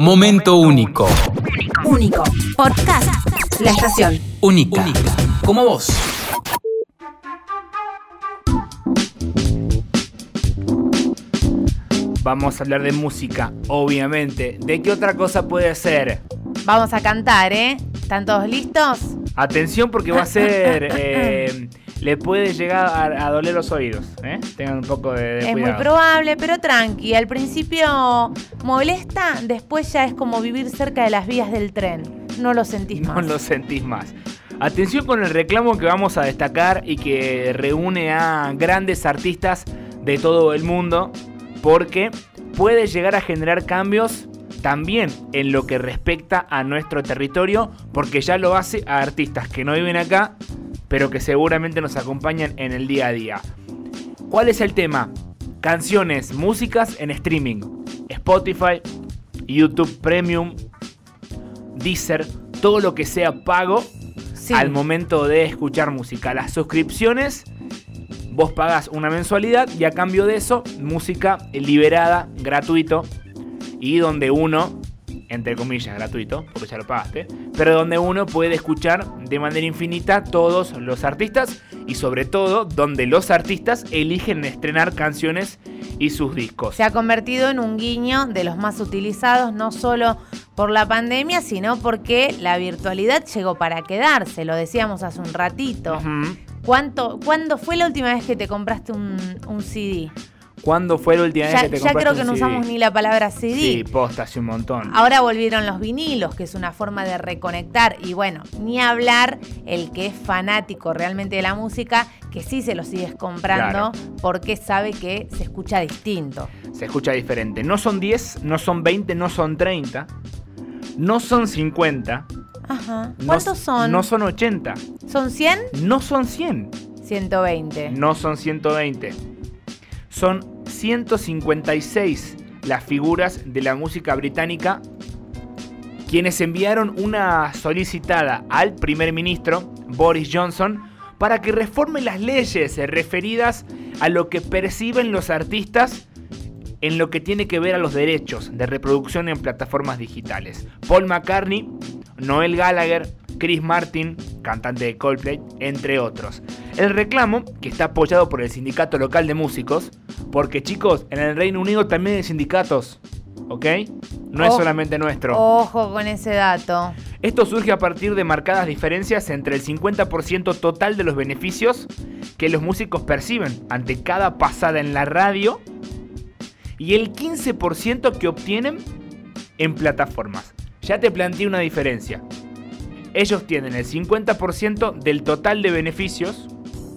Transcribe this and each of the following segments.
Momento único. Único. Podcast. La estación. Única. Como vos. Vamos a hablar de música, obviamente. ¿De qué otra cosa puede ser? Vamos a cantar, ¿eh? ¿Están todos listos? Atención porque va a ser... eh, le puede llegar a, a doler los oídos. ¿eh? Tengan un poco de, de es cuidado. muy probable, pero tranqui. Al principio molesta, después ya es como vivir cerca de las vías del tren. No lo sentís No más. lo sentís más. Atención con el reclamo que vamos a destacar y que reúne a grandes artistas de todo el mundo porque puede llegar a generar cambios también en lo que respecta a nuestro territorio porque ya lo hace a artistas que no viven acá pero que seguramente nos acompañan en el día a día. ¿Cuál es el tema? Canciones, músicas en streaming. Spotify, YouTube Premium, Deezer, todo lo que sea pago Sí. al momento de escuchar música. Las suscripciones, vos pagás una mensualidad y a cambio de eso, música liberada, gratuito y donde uno, entre comillas, gratuito, porque ya lo pagaste, pero donde uno puede escuchar de manera infinita todos los artistas y sobre todo donde los artistas eligen estrenar canciones y sus discos. Se ha convertido en un guiño de los más utilizados, no solo por la pandemia, sino porque la virtualidad llegó para quedarse, lo decíamos hace un ratito. ¿Cuánto, ¿Cuándo fue la última vez que te compraste un, un CD? ¿Cuándo fue la última vez Ya, que te ya compraste creo que un no CD? usamos ni la palabra CD. Sí, posta, hace un montón. Ahora volvieron los vinilos, que es una forma de reconectar. Y bueno, ni hablar el que es fanático realmente de la música, que sí se lo sigues comprando porque sabe que se escucha distinto. se escucha diferente. No son 10, no son 20, no son 30, no son 50. Ajá. no- ¿Cuántos son? No son 80, ¿Son 100? no son 100, 120. no son 120. Son 156 las figuras de la música británica quienes enviaron una solicitada al primer ministro Boris Johnson para que reforme las leyes referidas a lo que perciben los artistas en lo que tiene que ver a los derechos de reproducción en plataformas digitales. Paul McCartney, Noel Gallagher, Chris Martin, cantante de Coldplay, entre otros. El reclamo, que está apoyado por el sindicato local de músicos, porque chicos, en el Reino Unido también hay sindicatos, ¿ok? No es Oh. solamente nuestro. Ojo con ese dato. Esto surge a partir de marcadas diferencias entre el 50% total de los beneficios que los músicos perciben ante cada pasada en la radio y el 15% que obtienen en plataformas. Ya te planteé una diferencia. Ellos tienen el 50% del total de beneficios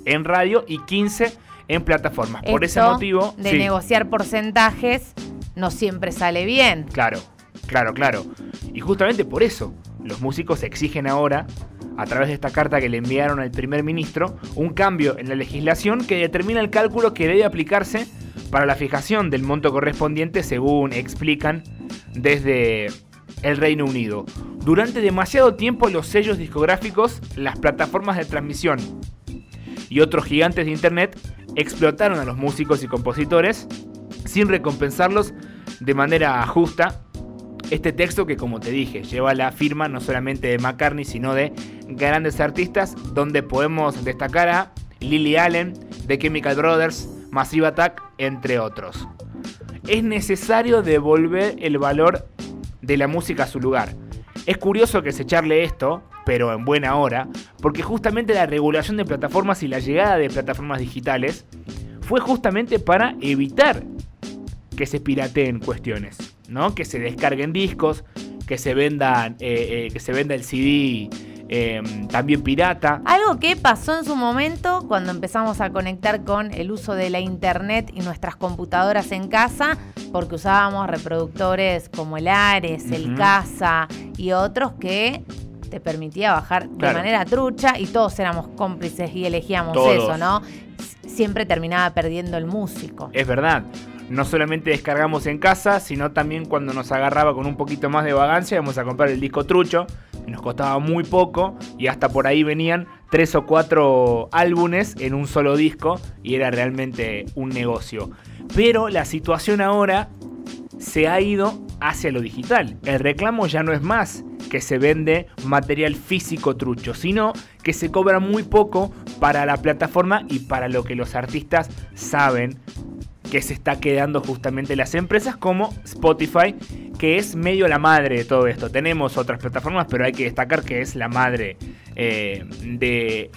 en radio y 15% en plataformas. Por ese motivo... De sí. negociar porcentajes no siempre sale bien. Claro, claro, claro. Y justamente por eso, los músicos exigen ahora, a través de esta carta que le enviaron al primer ministro, un cambio en la legislación que determina el cálculo que debe aplicarse para la fijación del monto correspondiente, según explican desde el Reino Unido. Durante demasiado tiempo los sellos discográficos, las plataformas de transmisión y otros gigantes de Internet explotaron a los músicos y compositores sin recompensarlos de manera justa. Este texto que como te dije lleva la firma no solamente de McCartney sino de grandes artistas donde podemos destacar a Lily Allen, The Chemical Brothers, Massive Attack, entre otros. Es necesario devolver el valor de la música a su lugar. Es curioso que se echarle esto, pero en buena hora, porque justamente la regulación de plataformas y la llegada de plataformas digitales fue justamente para evitar que se pirateen cuestiones, ¿no? Que se descarguen discos, que se vendan, eh, eh, que se venda el CD eh, también pirata. Algo que pasó en su momento cuando empezamos a conectar con el uso de la internet y nuestras computadoras en casa, porque usábamos reproductores como el Ares, el. Casa y otros que te permitía bajar de manera trucha y todos éramos cómplices y elegíamos Todos. eso, ¿no? Siempre terminaba perdiendo el músico. Es verdad. No solamente descargamos en casa, sino también cuando nos agarraba con un poquito más de vagancia, íbamos a comprar el disco trucho, que nos costaba muy poco, y hasta por ahí venían tres o cuatro álbumes en un solo disco, y era realmente un negocio. Pero la situación ahora se ha ido hacia lo digital. El reclamo ya no es más que se vende material físico trucho, sino que se cobra muy poco para la plataforma y para lo que los artistas saben que se está quedando justamente las empresas como Spotify, que es medio la madre de todo esto. Tenemos otras plataformas, pero hay que destacar que es la madre eh, de,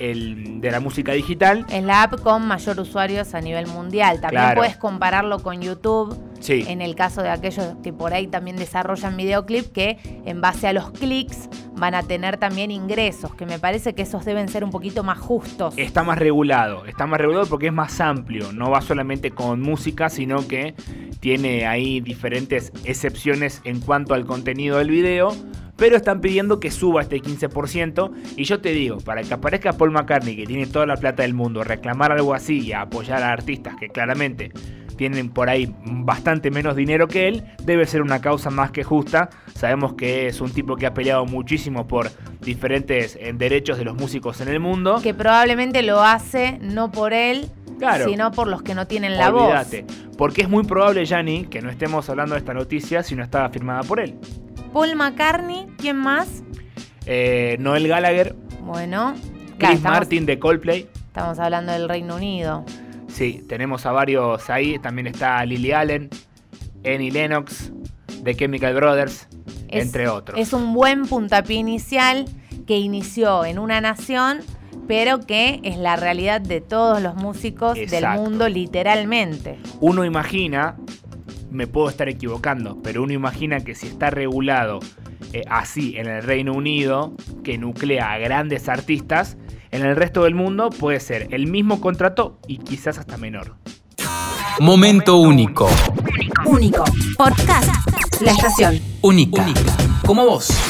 de, la música digital. Es la app con mayor usuarios a nivel mundial. También puedes compararlo con YouTube. Sí. En el caso de aquellos que por ahí también desarrollan videoclip, que en base a los clics van a tener también ingresos, que me parece que esos deben ser un poquito más justos. Está más regulado, está más regulado porque es más amplio, no va solamente con música, sino que tiene ahí diferentes excepciones en cuanto al contenido del video, pero están pidiendo que suba este 15%. Y yo te digo, para que aparezca Paul McCartney, que tiene toda la plata del mundo, reclamar algo así y apoyar a artistas que claramente tienen por ahí bastante menos dinero que él, debe ser una causa más que justa. Sabemos que es un tipo que ha peleado muchísimo por diferentes eh, derechos de los músicos en el mundo. Que probablemente lo hace no por él, sino por los que no tienen la Olvídate, Porque es muy probable, Yanni, que no estamos hablando de esta noticia si no estaba firmada por él. Paul McCartney, ¿quién más? Eh, Noel Gallagher. Bueno. Chris Martin de Coldplay. Estamos hablando del Reino Unido. Sí, tenemos a varios ahí. También está Lily Allen, Annie Lennox, The Chemical Brothers, entre otros. Es un buen puntapié inicial que inició en una nación, pero que es la realidad de todos los músicos del mundo, literalmente. Uno imagina, me puedo estar equivocando, pero uno imagina que si está regulado eh, así en el Reino Unido, que nuclea a grandes artistas, en el resto del mundo puede ser el mismo contrato y quizás hasta menor. Momento único. Único. Podcast. La estación. Única. Como vos.